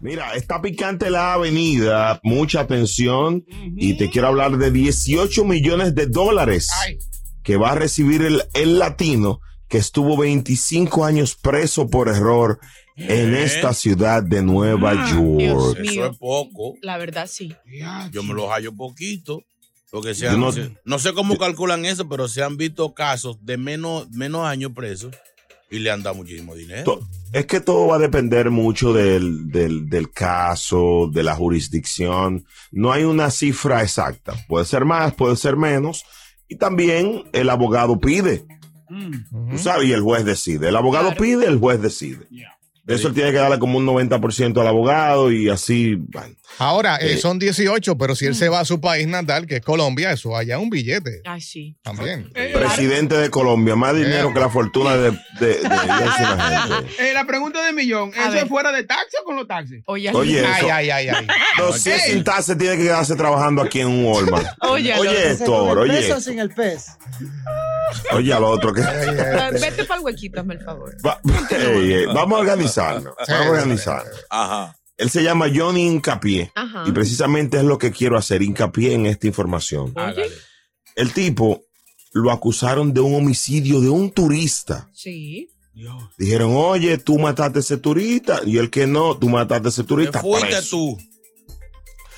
Mira, está picante la avenida, mucha atención, y te quiero hablar de 18 millones de dólares que va a recibir el, el latino que estuvo 25 años preso por error en esta ciudad de Nueva York. Eso es poco. La verdad, sí. Yo me lo hallo poquito. Porque se Yo han- no- no, sé cómo calculan eso, pero se han visto casos de menos, menos años presos y le han dado muchísimo dinero. To- Es que todo va a depender mucho del, del, del caso, de la jurisdicción. No hay una cifra exacta. Puede ser más, puede ser menos. Y también el abogado pide. Tú sabes, y el juez decide. El abogado pide, el juez decide. De eso él tiene que darle como un 90% al abogado y así. bueno. Ahora, eh, Eh, son 18, pero si él se va a su país natal, que es Colombia, eso allá un billete Ay, sí. también. Presidente de Colombia, más dinero que la fortuna de, de, de, de. Eh, la pregunta de millón, ¿eso es fuera de taxi o con los taxis? Oye, Oye, Ay, eso- ay, ay, ay. No, si es sin tasa, tiene que quedarse trabajando aquí en un Walmart. Oye, Oye, esto, oye. sin el pez. Oye, al otro que. Vete para el huequito, hazme el favor. Va- vamos a organizarnos. Vamos a organizarnos. Ajá. Él se llama Johnny Hincapié. Ajá. Y precisamente es lo que quiero hacer, hincapié en esta información. Hágale. El tipo lo acusaron de un homicidio de un turista. Sí. Dijeron, oye, tú mataste a ese turista. Y el que no, tú mataste a ese turista. fuiste preso. tú.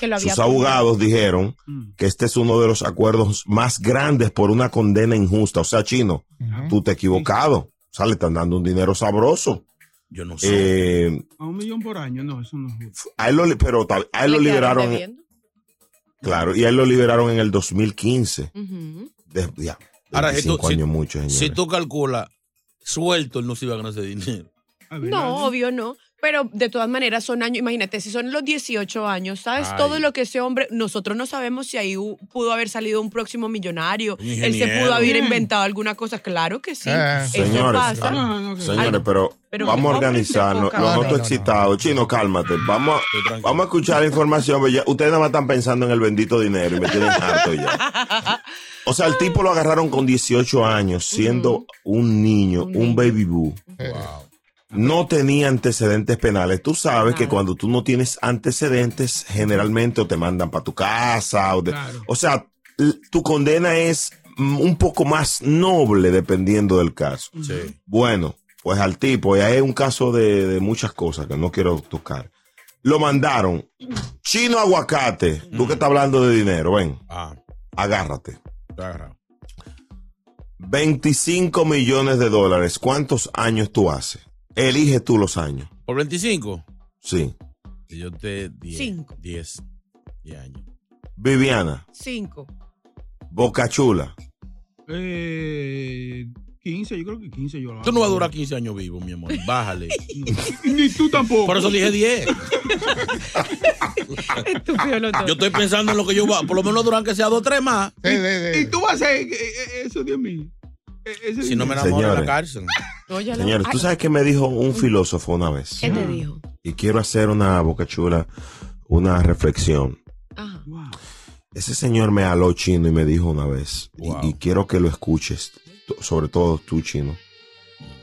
Que lo había Sus abogados dijeron Mm. que este es uno de los acuerdos más grandes por una condena injusta. O sea, chino, tú te has equivocado. O sea, le están dando un dinero sabroso. Yo no sé. Eh, A un millón por año, no, eso no es justo. a él lo, pero a él lo liberaron, debiendo. claro, y a él lo liberaron en el 2015. Ujú. De, ya, Ahora, si tú- 25 si- mucho, si tú calculas, suelto, él no se iba a ganar ese dinero. Ver, No, obvio no. Pero de todas maneras son años, imagínate, si son los 18 años, ¿sabes? Ay. Todo lo que ese hombre, nosotros no sabemos si ahí pudo haber salido un próximo millonario. Un Él se pudo haber Mm. inventado alguna cosa, claro que sí. Eh. Eso Señores, pasa. ah, No, no, no, que- Señores, pero, pero vamos a organizarnos. poca- Lo No, noto no, no, excitado. Chino, cálmate. Vamos, vamos a escuchar la información. ya- ustedes nada más están pensando en el bendito dinero y me tienen harto ya. O sea, el tipo lo agarraron con 18 años, siendo un niño, Un baby boo. No tenía antecedentes penales. Tú sabes que cuando tú no tienes antecedentes, generalmente o te mandan para tu casa. O, de- Claro. o sea, tu condena es mm, un poco más noble dependiendo del caso. Sí. Bueno, pues al tipo, y hay un caso de, de muchas cosas que no quiero tocar. Lo mandaron. Chino aguacate. Tú que estás hablando de dinero, ven, Ah, agárrate. agarrado. 25 millones de dólares. ¿Cuántos años tú haces? Elige tú los años. ¿Por 25? Sí. Si yo te 10. Cinco. 10. 10 años. Viviana, Cinco. Boca Chula. Eh, 15, yo creo que 15 yo la Tú no vas a durar 15 años vivo, mi amor. Bájale. Ni tú tampoco. Por eso dije 10. Estúpido los dos. Yo estoy pensando en lo que yo voy a, por lo menos duran que sea dos o tres más. Sí, sí, sí. Y tú vas a hacer eh, eh, eso, Dios mío. Eh, ese Si no me enamoro en la Señores. cárcel. Óyalo. Señores, tú sabes que me dijo un filósofo una vez. ¿Qué te dijo? Y quiero hacer una Boca Chula, una reflexión. Ajá. Wow. Ese señor me aló chino y me dijo una vez, y- Wow. y, quiero que lo escuches, t- sobre todo tú chino.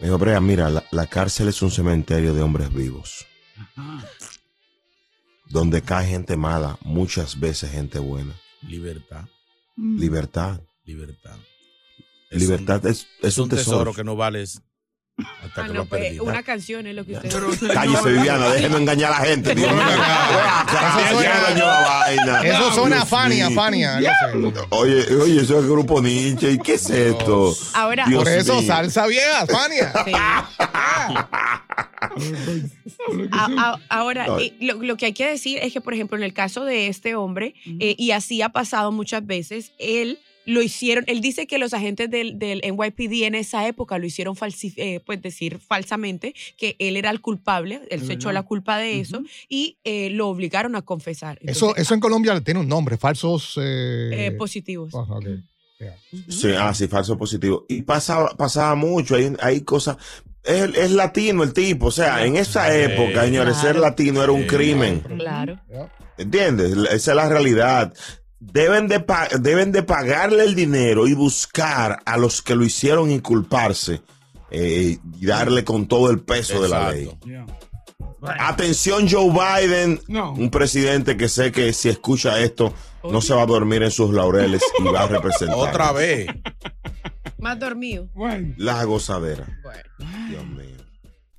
Me dijo, Brea, mira, la, la cárcel es un cementerio de hombres vivos, Ajá. donde cae gente mala, muchas veces gente buena. Libertad. Libertad. Libertad. Es Libertad un- es, es un tesoro. que no vales hasta Ah, que no, lo pues, perdí. una canción es lo que usted señor, Cállese, Viviana, déjeme engañar a la gente. Dios mío. Eso suena- a Fania. Fania. no. Oye, oye, eso es el grupo Nietzsche. ¿Y qué es esto? Ahora, Dios Por eso, mío. salsa vieja, Fania. Sí. A- a- ahora, eh, lo, lo que hay que decir es que, por ejemplo, en el caso de este hombre, eh, y así ha pasado muchas veces, él lo hicieron, él dice que los agentes del, del NYPD en esa época lo hicieron falsi- eh, pues decir falsamente que él era el culpable, él se echó la culpa de eso y eh, lo obligaron a confesar. Eso, Entonces, eso en Colombia tiene un nombre, falsos. Eh, eh, positivos. ok. Sí, ah, sí, falso positivo. Y pasaba, pasaba mucho, hay, hay cosas. Es, es latino el tipo, o sea, en esa Sí, época, señores, ser latino era un crimen. Claro. ¿Entiendes? Esa es la realidad. Deben de, deben de pagarle el dinero y buscar a los que lo hicieron inculparse eh, y darle con todo el peso de la ley. Atención Joe Biden, No. un presidente que sé que si escucha esto no se va a dormir en sus laureles y va a representar Otra vez. Más dormido. Bueno. la gozadera. Bueno. Dios mío.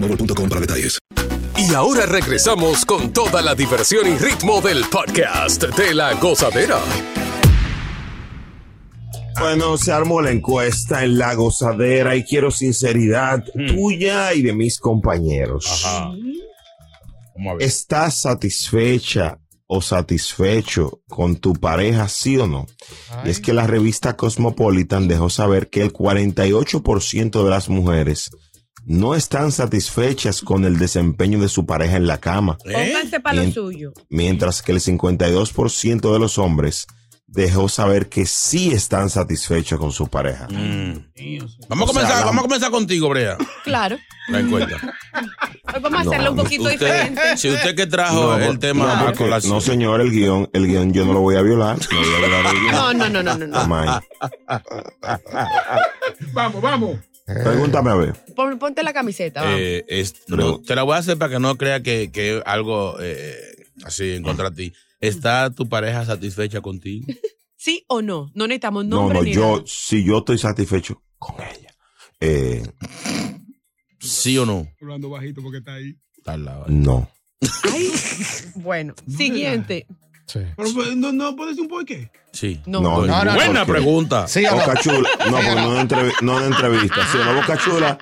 boostmobile.com para detalles. Y ahora regresamos con toda la diversión y ritmo del podcast de la gozadera. Bueno, se armó la encuesta en la gozadera y quiero sinceridad tuya y de mis compañeros. Ajá. Vamos a ver. ¿Estás satisfecha o satisfecho con tu pareja, sí o no? Y es que la revista Cosmopolitan dejó saber que el 48% de las mujeres no están satisfechas con el desempeño de su pareja en la cama, ¿Eh? Pónganse para lo suyo. mientras que el 52% de los hombres dejó saber que sí están satisfechos con su pareja. Mm. Vamos a sea, comenzar, la- vamos a comenzar contigo, Brea. Claro. La encuesta. Hoy vamos a No, hacerlo un poquito Usted, diferente. si usted que trajo el por- tema no, porque- no, señor, el guion, el guion yo no lo voy a violar. No voy a violar el guion. No, no, no, no, no. no. Vamos, vamos. Pregúntame a ver. Pon- ponte la camiseta. vamos. Eh, es- no, te la voy a hacer para que no crea que, que algo eh, así en contra de ti. ¿Está tu pareja satisfecha contigo? ¿Sí o no? No necesitamos No, nombre no, ni yo, nada. si yo estoy satisfecho con ella. Eh, ¿Sí o no? Hablando bajito porque está ahí. Está al lado. no. Ay, bueno, siguiente. Sí. Pero pues, no, no puedes decir un por qué. Sí. No. No, No, no, Buena porque- pregunta. Sí no. Boca Chula. No, porque no de, entrev- no de entrevista. Sí, una Boca Chula.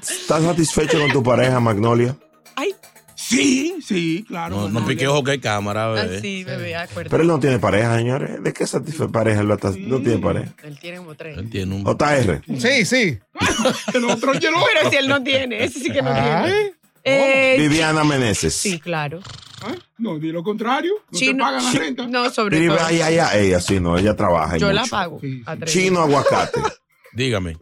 ¿Estás satisfecho con tu pareja, Magnolia? Ay, Sí, sí, claro. No, no pique ojo que hay cámara, bebé. así, bebé, acuérdate. Pero él no tiene pareja, señores. ¿De qué satisfecho pareja no está- no tiene pareja? Él tiene como tres. Él tiene un... JR. Sí, sí. El otro hielo. Pero si él no tiene, ese sí que no tiene. Ay. Eh, Viviana Meneses. sí, claro. ¿Ah? No, di lo contrario. No Chino- te pagan la renta. No, sobre Mire, todo. ay, ay, ay, ella sí, no, ella trabaja. Yo la pago. Chino aguacate. Dígame.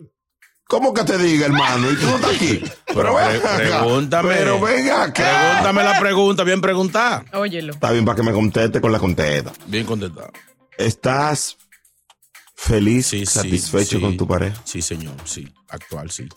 ¿Cómo que te diga, hermano? ¿Y tú no estás aquí? Pero pre- pregúntame. Pero venga acá. Pregúntame la pregunta, bien preguntada. Óyelo. Está bien para que me conteste con la contesta. Bien contestada. ¿Estás feliz, Sí, sí, satisfecho sí. con tu pareja? Sí, señor, sí. Actual, sí.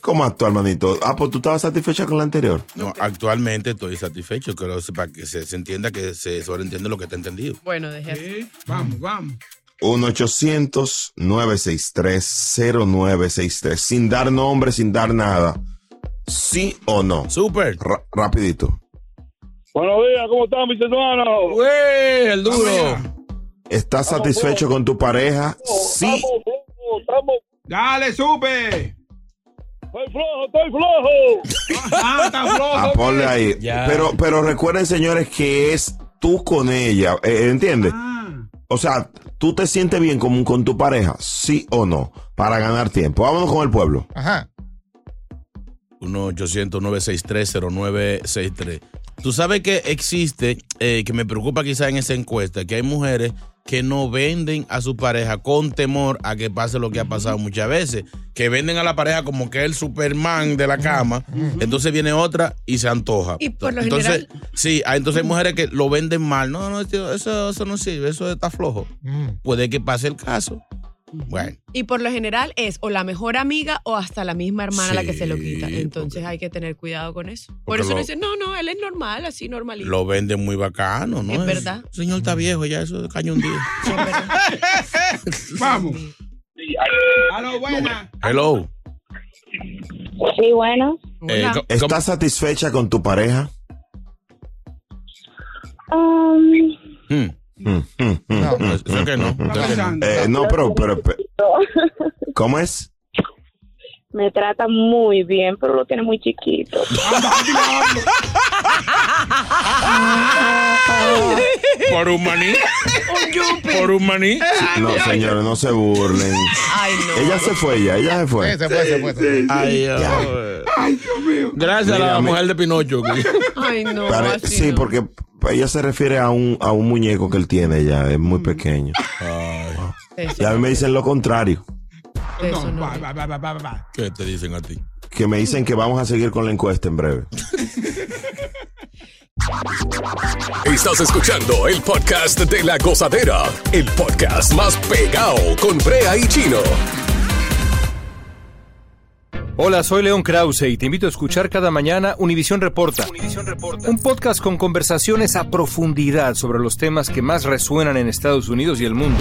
¿Cómo actual, manito? Ah, pues tú estabas satisfecha con la anterior. No, actualmente estoy satisfecho, pero para que se, se entienda que se sobreentiende lo que está entendido. Bueno, dejé. Sí, Vamos, vamos. 1-800-963-0963. Sin dar nombre, sin dar nada. ¿Sí o no? Súper. Ra- rapidito. Buenos días, ¿cómo están mis hermanos? ¡Wey! El duro. ¿Estás satisfecho con tu pareja? Sí. Estamos estamos... Dale, supe. Estoy flojo, estoy flojo. Ah, está flojo. Ah, ponle ahí. Ya. Pero, pero recuerden, señores, que es tú con ella. Eh, ¿Entiendes? Ah, O sea, ¿tú te sientes bien con, con tu pareja? ¿Sí o no? Para ganar tiempo. Vámonos con el pueblo. Ajá. 1-800-963-0963. Tú sabes que existe, eh, que me preocupa quizá en esa encuesta, que hay mujeres que no venden a su pareja con temor a que pase lo que ha pasado muchas veces, que venden a la pareja como que es el Superman de la cama, entonces viene otra y se antoja. Y por lo entonces, general- sí, entonces hay mujeres que lo venden mal. No, no, tío, eso, eso no sirve, eso está flojo. Puede que pase el caso. Bueno. Y por lo general es o la mejor amiga o hasta la misma hermana la que se lo quita. Entonces hay que tener cuidado con eso. Por eso lo- no dicen, no, no, él es normal, así normalito. Lo venden muy bacano, ¿no? Es verdad. Señor está viejo, ya eso de caño un día. Vamos. Aló, buena. Hello. Sí, bueno. Eh, ¿Estás satisfecha con tu pareja? Um, Hmm. Mm, mm, mm, No, eso que no, eso que no. Eh, no, pero, pero, pero- ¿cómo es? Me trata muy bien, pero lo tiene muy chiquito. ¿Por un maní? ¿Por un maní? No, señores, no se burlen. Ay, no. Ella se fue ya, ella se fue. Sí, se fue, se fue, se fue. Ay, Ya. Ay, Dios mío. Gracias a la mi- mujer de Pinocho. Ay, no. Pare- sí, no. porque ella se refiere a un, a un muñeco que él tiene ya, es muy pequeño. Eso, Y a mí me dicen lo contrario, No, no. va, va, va, va, va, va. ¿Qué te dicen a ti? que me dicen que vamos a seguir con la encuesta en breve. Estás escuchando el podcast de la gozadera, el podcast más pegado con Brea y Chino. Hola, soy León Krause y te invito a escuchar cada mañana Univisión Reporta. Un podcast con conversaciones a profundidad sobre los temas que más resuenan en Estados Unidos y el mundo.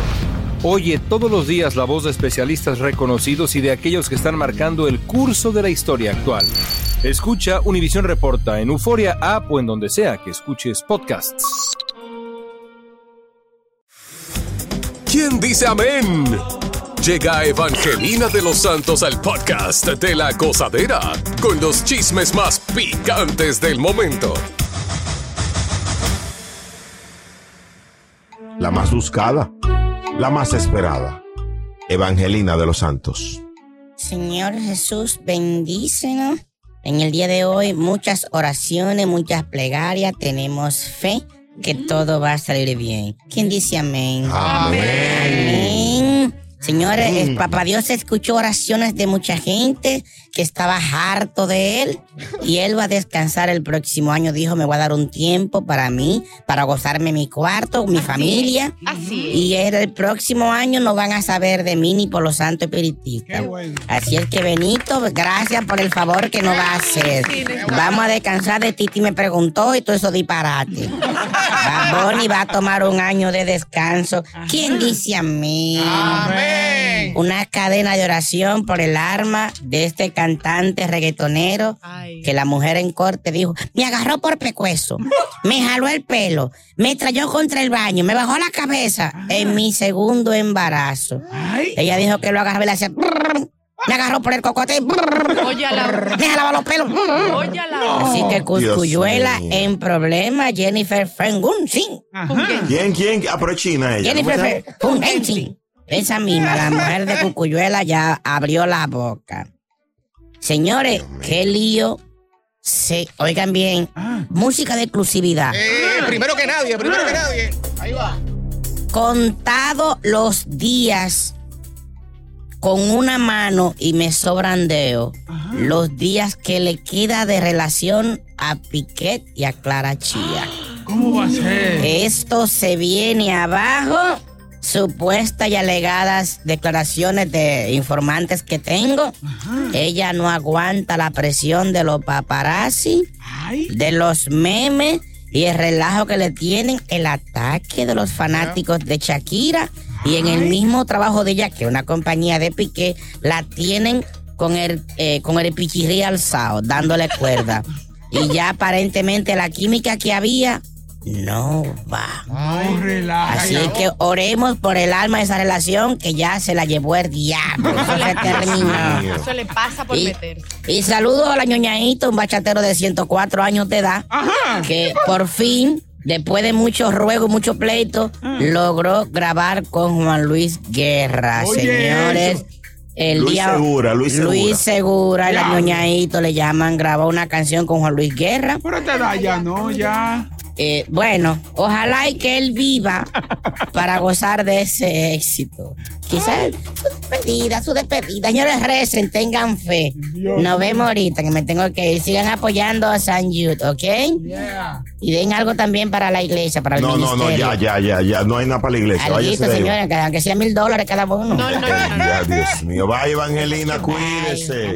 Oye todos los días la voz de especialistas reconocidos y de aquellos que están marcando el curso de la historia actual. Escucha Univisión Reporta en Euforia App o en donde sea que escuches podcasts. ¿Quién dice amén? Llega Evangelina de los Santos al podcast de la gozadera con los chismes más picantes del momento. La más buscada, la más esperada, Evangelina de los Santos. Señor Jesús, bendícenos. En el día de hoy, muchas oraciones, muchas plegarias. Tenemos fe que todo va a salir bien. ¿Quién dice amén? Amén. Señores, el Papá Dios escuchó oraciones de mucha gente que estaba harto de él y él va a descansar el próximo año. Dijo, me voy a dar un tiempo para mí, para gozarme mi cuarto, mi familia. Así es. Y el próximo año no van a saber de mí ni por los santos espiritistas. Así es que Benito, gracias por el favor que nos va a hacer. Vamos a descansar de Titi me preguntó y todo eso disparate. Bad Bunny va a tomar un año de descanso. ¿Quién dice amén? Una cadena de oración por el arma de este cantante reggaetonero que la mujer en corte dijo, me agarró por pecueso, me jaló el pelo, me trayó contra el baño, me bajó la cabeza en mi segundo embarazo. Ella dijo que lo agarró y le hacía... Me agarró por el cocote. brrr, Óyala. Me jalaba los pelos. Así que Cuscuyuela en problema, Jennifer Fengunsin. ¿Quién, quién? Ah, pero es china ella. ¿Cómo se Jennifer? Fengunsin. Esa misma, la mujer de Cucuyuela ya abrió la boca. Señores, qué lío Sí, oigan bien. Música de exclusividad. Eh, primero que nadie, primero que nadie. Ahí va. Contado los días con una mano y me sobran dedos, los días que le queda de relación a Piquet y a Clara Chía. ¿Cómo va a ser? Esto se viene abajo. Supuestas y alegadas declaraciones de informantes que tengo. Ella no aguanta la presión de los paparazzi, de los memes y el relajo que le tienen, el ataque de los fanáticos de Shakira. Y en el mismo trabajo de ella, que una compañía de Piqué, la tienen con el, eh, con el pichirri alzado, dándole cuerda. y ya aparentemente la química que había no va. Relaja. Así es que oremos por el alma de esa relación que ya se la llevó el diablo. Eso se terminó. Eso le pasa por Y- meter. Y saludo a la ñoñaito, un bachatero de 104 años de edad, que por fin, después de muchos ruegos, muchos pleitos, logró grabar con Juan Luis Guerra. Oye, Señores, eso. el Luis día... Segura, Luis Segura. Luis Segura, la Ya. ñoñaito le llaman, grabó una canción con Juan Luis Guerra. Pero te da ya, no, ya. Eh, bueno, ojalá y que él viva para gozar de ese éxito. Quizás su despedida, su despedida. Señores, recen, tengan fe. Nos vemos ahorita, que me tengo que ir. Sigan apoyando a San Jude, ¿ok? Yeah. Y den algo también para la iglesia, para el No, no, ministerio. no, ya, ya, ya, ya. No hay nada para la iglesia. Váyase señores, que aunque sea mil dólares cada uno. Ya, Dios mío. Vaya, Evangelina, cuídese.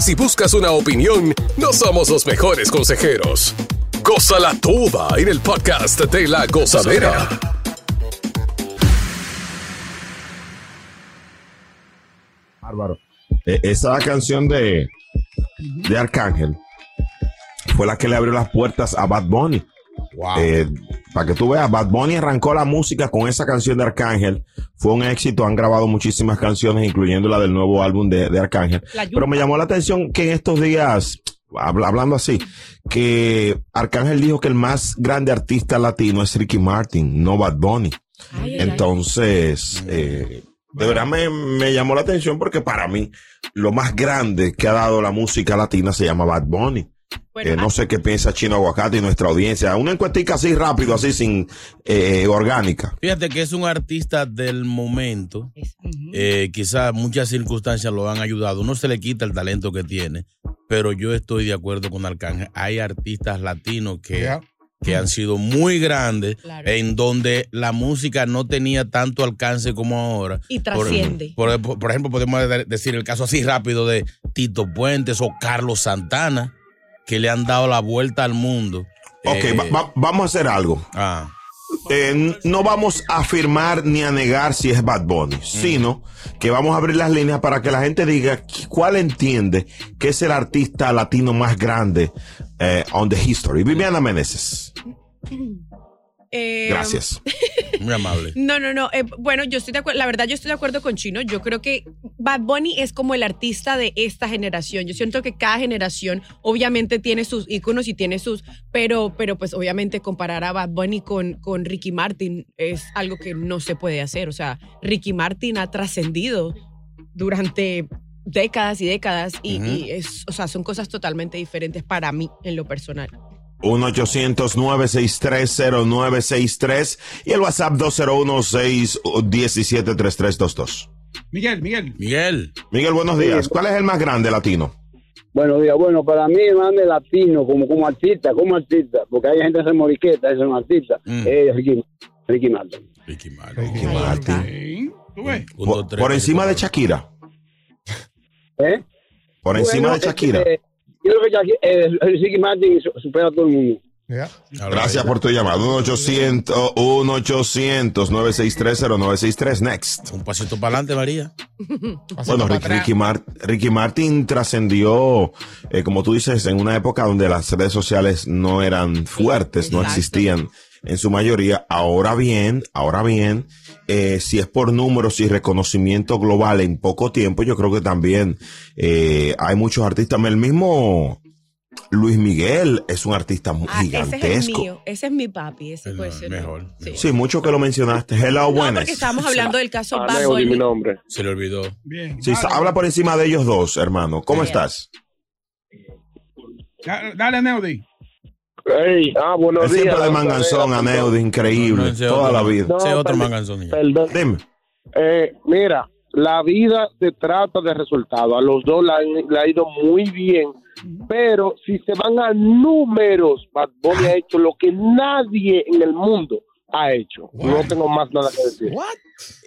Si buscas una opinión, no somos los mejores consejeros. Gózala toda en el podcast de la gozadera. Bárbaro. Eh, esa canción de, de Arcángel fue la que le abrió las puertas a Bad Bunny. Eh, para que tú veas, Bad Bunny arrancó la música con esa canción de Arcángel. Fue un éxito, han grabado muchísimas canciones, incluyendo la del nuevo álbum de, de Arcángel. Pero me llamó la atención que en estos días, habla- hablando así, que Arcángel dijo que el más grande artista latino es Ricky Martin, no Bad Bunny. Ay, ay, ay. Entonces, eh, de verdad me, me llamó la atención porque para mí lo más grande que ha dado la música latina se llama Bad Bunny. Bueno, Eh, no sé qué piensa Chino Aguacate y nuestra audiencia. Una encuestica así rápido, así sin eh, orgánica. Fíjate que es un artista del momento. Eh, quizás muchas circunstancias lo han ayudado. No se le quita el talento que tiene, pero yo estoy de acuerdo con Arcángel. Hay artistas latinos que, Yeah. que han sido muy grandes, Claro. en donde la música no tenía tanto alcance como ahora. Y Por- trasciende. Por, por- por ejemplo, podemos de- decir el caso así rápido de Tito Puentes o Carlos Santana, que le han dado la vuelta al mundo. Ok, Eh, va- va- vamos a hacer algo. ah. Eh, no vamos a afirmar ni a negar si es Bad Bunny, sino que vamos a abrir las líneas para que la gente diga cuál entiende que es el artista latino más grande eh, on the history. Viviana Meneses. Eh, Gracias. Muy amable. No, no, no. eh, bueno, yo estoy de acuerdo. La verdad, yo estoy de acuerdo con Chino. Yo creo que Bad Bunny es como el artista de esta generación. Yo siento que cada generación, obviamente, tiene sus íconos y tiene sus. Pero, pero pues, obviamente, comparar a Bad Bunny con, con Ricky Martin es algo que no se puede hacer. O sea, Ricky Martin ha trascendido durante décadas y décadas y, Ujú. y es, o sea, son cosas totalmente diferentes para mí en lo personal. 1-800-963-0963 y el WhatsApp 201-617-3322. Miguel, Miguel. Miguel. Miguel, buenos días. ¿Cuál es el más grande latino? Buenos días. Bueno, para mí, más de latino, como, como artista, como artista, porque hay gente que hace moriqueta, es un artista, es Ricky, Ricky Martin. Ricky Ricky Martin. ¿Tú ves? Por, por encima de Shakira. ¿Eh? Por encima Bueno, de Shakira. eh, yo creo que Shakira- eh, Ricky Martin su- supera a todo el mundo. Gracias por tu llamada. 1-800, 1-800-963-0963. Next. Un pasito para adelante, María. Bueno, Ricky, Ricky Mar- Ricky Martin trascendió, eh, como tú dices, en una época donde las redes sociales no eran fuertes, no existían en su mayoría. Ahora bien, ahora bien, eh, si es por números y reconocimiento global en poco tiempo, yo creo que también eh, hay muchos artistas. El mismo Luis Miguel es un artista muy Ah, ese es el gigantesco. mío. Ese es mi papi. Ese puede ser. Mejor. Sí. Sí, mucho que lo mencionaste. Hello, No, buenas. porque estábamos hablando del caso Ah, Bad Neudi, Bunny. mi nombre. Se le olvidó. Bien. Sí, habla por encima de ellos dos, hermano. ¿Cómo Bien. estás? Da- Dale, Neudi. Hey, ah, buenos Él días. siempre de manganzón a Neudi, increíble, No, toda otro- la vida. ese otro perdón. manganzón. ya. Perdón. Dime. Eh, mira, la vida se trata de resultados. A los dos le ha ido muy bien. Pero si se van a números, Bad Bunny ha hecho lo que nadie en el mundo ha hecho. No tengo más nada que decir.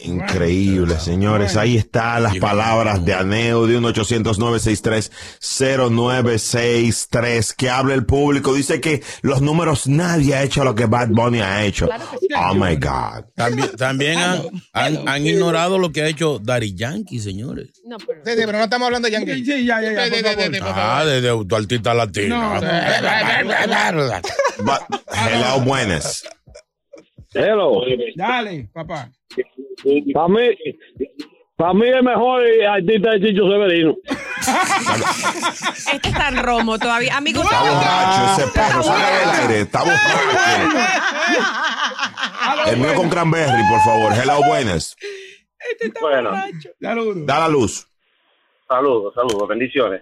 Increíble, señores. Ahí están las palabras de Aneo de 1-800-963-0963. Que hable el público. Dice que los números nadie ha hecho lo que Bad Bunny ha hecho. Oh my God. También, también han, han, han ignorado lo que ha hecho Daddy Yankee, señores. No, pero... Sí, sí, pero no estamos hablando de Yankee. Sí, ya, ya, ya, Sí, por sí, favor. sí, sí, por Ah, de, de autoartista latino. But- hello, buenas. Hello. Dale, papá. Para mí, para mí el mejor artista es Chicho Severino. Este está en romo todavía. Amigo, Está borracho ese perro. Sale del aire. Está borracho. El mío con cranberry, por favor. Hello, buenas. Bueno, Saludos. Da la luz. saludos, saludos, bendiciones.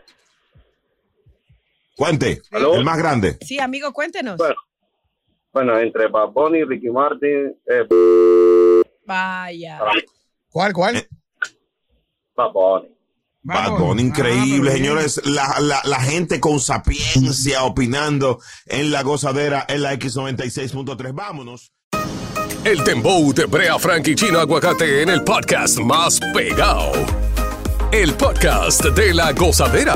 Cuente. ¿Aló? El más grande. Sí, amigo, cuéntenos. Bueno, bueno entre Bad Bunny Ricky Martin, eh, Vaya. ¿Cuál, cuál? Bad Bunny. Bad Bunny, increíble, señores. La, la, la gente con sapiencia opinando en la gozadera en la X96.3. Vámonos. El Dembow de Brea Frank y Chino Aguacate en el podcast más pegado. El podcast de la gozadera.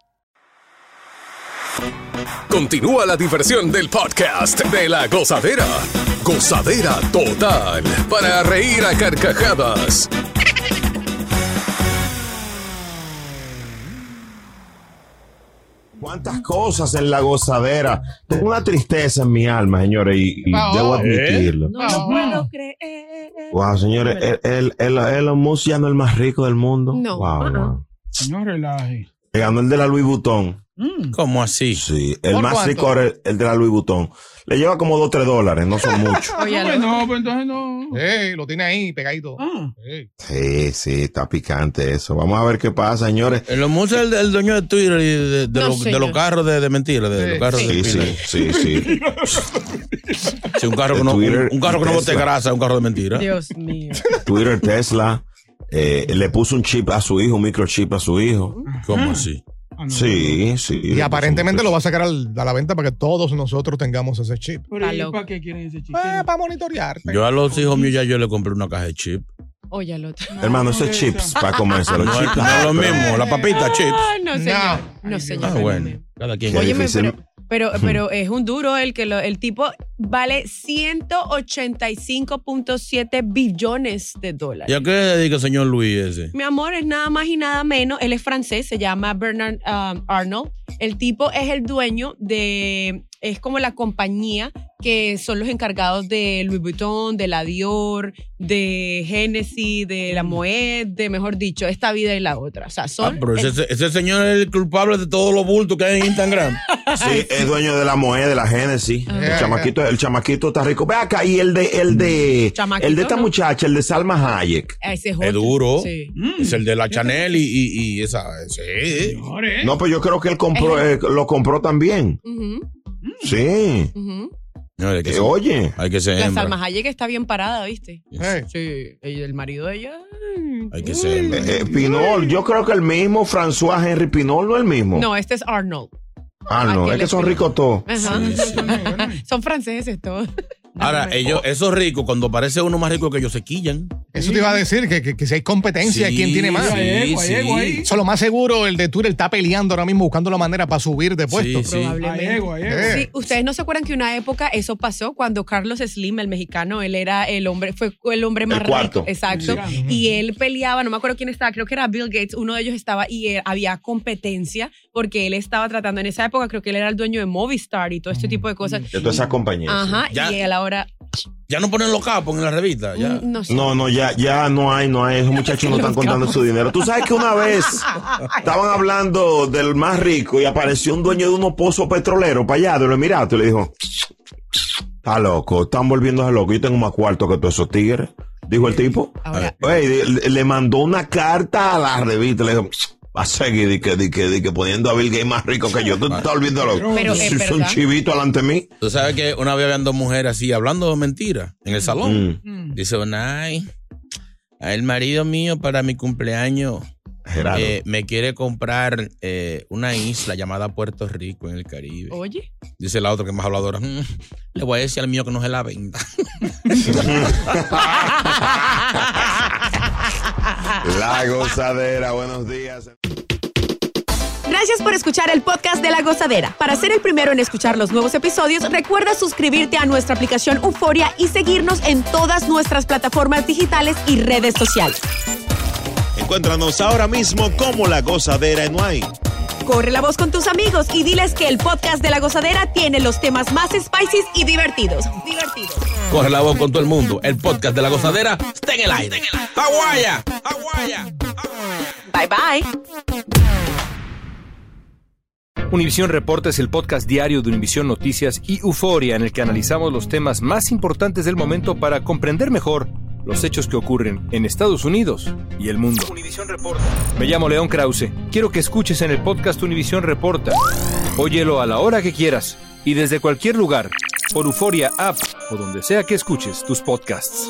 Continúa la diversión del podcast de la gozadera. Gozadera total. Para reír a carcajadas. Cuántas cosas en la gozadera. Tengo una tristeza en mi alma, señores, y, y debo ¿eh? admitirlo. No lo puedo creer. Wow, señores, el, el, el, Elon Musk ya no es el más rico del mundo. No, Wow, wow. No relaje. Le ganó el de la Louis Vuitton. ¿Cómo así? Sí, el ¿Por más cuánto? rico era el, el de la Louis Vuitton. Le lleva como 2 o 3 dólares, no son muchos. Oye, No, pues no, pues entonces no. Sí, lo tiene ahí pegadito. Ah. Sí. Sí, sí, está picante eso. Vamos a ver qué pasa, señores. El Musk es el, el dueño de Twitter y de, de No, los- de señor. los carros de, de mentira, de, Sí. los carros de Sí, sí, sí, sí. Sí, un carro que no, un, Twitter un carro que no bote grasa, es un carro de mentira. Dios mío. Twitter, Tesla, eh, le puso un chip a su hijo, un microchip a su hijo. ¿Cómo así? Ah. Sí, sí. Y aparentemente lo va a sacar al- a la venta para que todos nosotros tengamos ese chip. Pero Está ¿y loco. para qué quieren ese chiste? Eh, para monitorear. Yo a los hijos míos ya yo le compré una caja de chip. Oye, al otro. Hermano, eso es chips para comerse. Los No, chips. no es lo mismo, la papita chips. Ah, no, señor. No. No, señor. Ah, bueno, cada quien. Qué Óyeme, difícil. pero, pero, pero es un duro el que lo- el tipo vale 185.7 billones de dólares. ¿Y a qué dedica el señor Luis ese? Mi amor, es nada más y nada menos. Él es francés, se llama Bernard um, Arnold. El tipo es el dueño de es como la compañía que son los encargados de Louis Vuitton, de la Dior, de Genesis, de la Moet, de mejor dicho, esta vida y la otra. O sea, Ah, son. pero ese, ese señor es el culpable de todos los bultos que hay en Instagram. Sí, es dueño de la Moe, de la Génesis. El chamaquito, el chamaquito está rico. Ve acá, y el de, el de, el de esta ¿no? muchacha, el de Salma Hayek. Ese es, duro. Sí. Es el de la Chanel y, y, y esa. Sí. No, pues yo creo que él compró, eh, lo compró también. Ujú, Sí. ujú. No, hay que ser- oye. Hay que ser La hembra. Salma Hayek está bien parada, ¿viste? Sí. el marido de ella. Hay que ser hembra. Eh, eh, Pinol, yo creo que el mismo François Henry Pinol no es el mismo. No, este es Arnold. Ah, no, aquel es que son ricos todos. Son franceses todos. Ahora, ellos, esos ricos, cuando aparece uno más rico que ellos, se quillan. Eso te iba a decir, que, que- que si hay competencia, Sí, ¿quién tiene más? sí, Hay ego, hay sí. Eso lo más seguro, el de Twitter está peleando ahora mismo buscando la manera para subir de puesto. Probablemente. Eh. Sí, ustedes no se acuerdan que una época eso pasó cuando Carlos Slim, el mexicano, él era el hombre, fue el hombre más El cuarto. rico. Exacto. Sí. Y él peleaba, no me acuerdo quién estaba, creo que era Bill Gates, uno de ellos estaba y eh, había competencia porque él estaba tratando en esa época, creo que él era el dueño de Movistar y todo este tipo de cosas. De todas esas compañías. Ajá, Ya. y él ahora Ya no ponen los capos en la revista. Ya. Mm, no sé. No, no, ya, ya no hay, no hay. Esos muchachos no están contando su dinero. Tú sabes que una vez estaban hablando del más rico y apareció un dueño de unos pozos petroleros para allá de los Emiratos y le dijo: Está loco, están volviéndose locos. Yo tengo más cuarto que todos esos tigres. Dijo el tipo. Le, le mandó una carta a la revista. Le dijo: a seguir di que, di que, di que poniendo a Bill Gates más rico que yo. Tú te estás volviendo loco. Pero es Si es un verdad. chivito delante de mí. Tú sabes que una vez habían dos mujeres así, hablando de mentiras, en el salón. Mm. Dice una, ay, el marido mío para mi cumpleaños eh, me quiere comprar eh, una isla llamada Puerto Rico en el Caribe. Oye. Dice la otra que es más habladora. "Mm, le voy a decir al mío que no se la venda. La gozadera, buenos días. Gracias por escuchar el podcast de La Gozadera. Para ser el primero en escuchar los nuevos episodios, recuerda suscribirte a nuestra aplicación Euforia y seguirnos en todas nuestras plataformas digitales y redes sociales. Encuéntranos ahora mismo como La Gozadera en Guay. Corre la voz con tus amigos y diles que el podcast de La Gozadera tiene los temas más spicy y divertidos. Divertidos. Corre la voz con todo el mundo. El podcast de la gozadera está en el aire. ¡Aguaya! Bye bye. Univisión Reporta es el podcast diario de Univisión Noticias y Euforia en el que analizamos los temas más importantes del momento para comprender mejor los hechos que ocurren en Estados Unidos y el mundo. Me llamo León Krause. Quiero que escuches en el podcast Univisión Reporta. Óyelo a la hora que quieras y desde cualquier lugar por Euforia App o donde sea que escuches tus podcasts.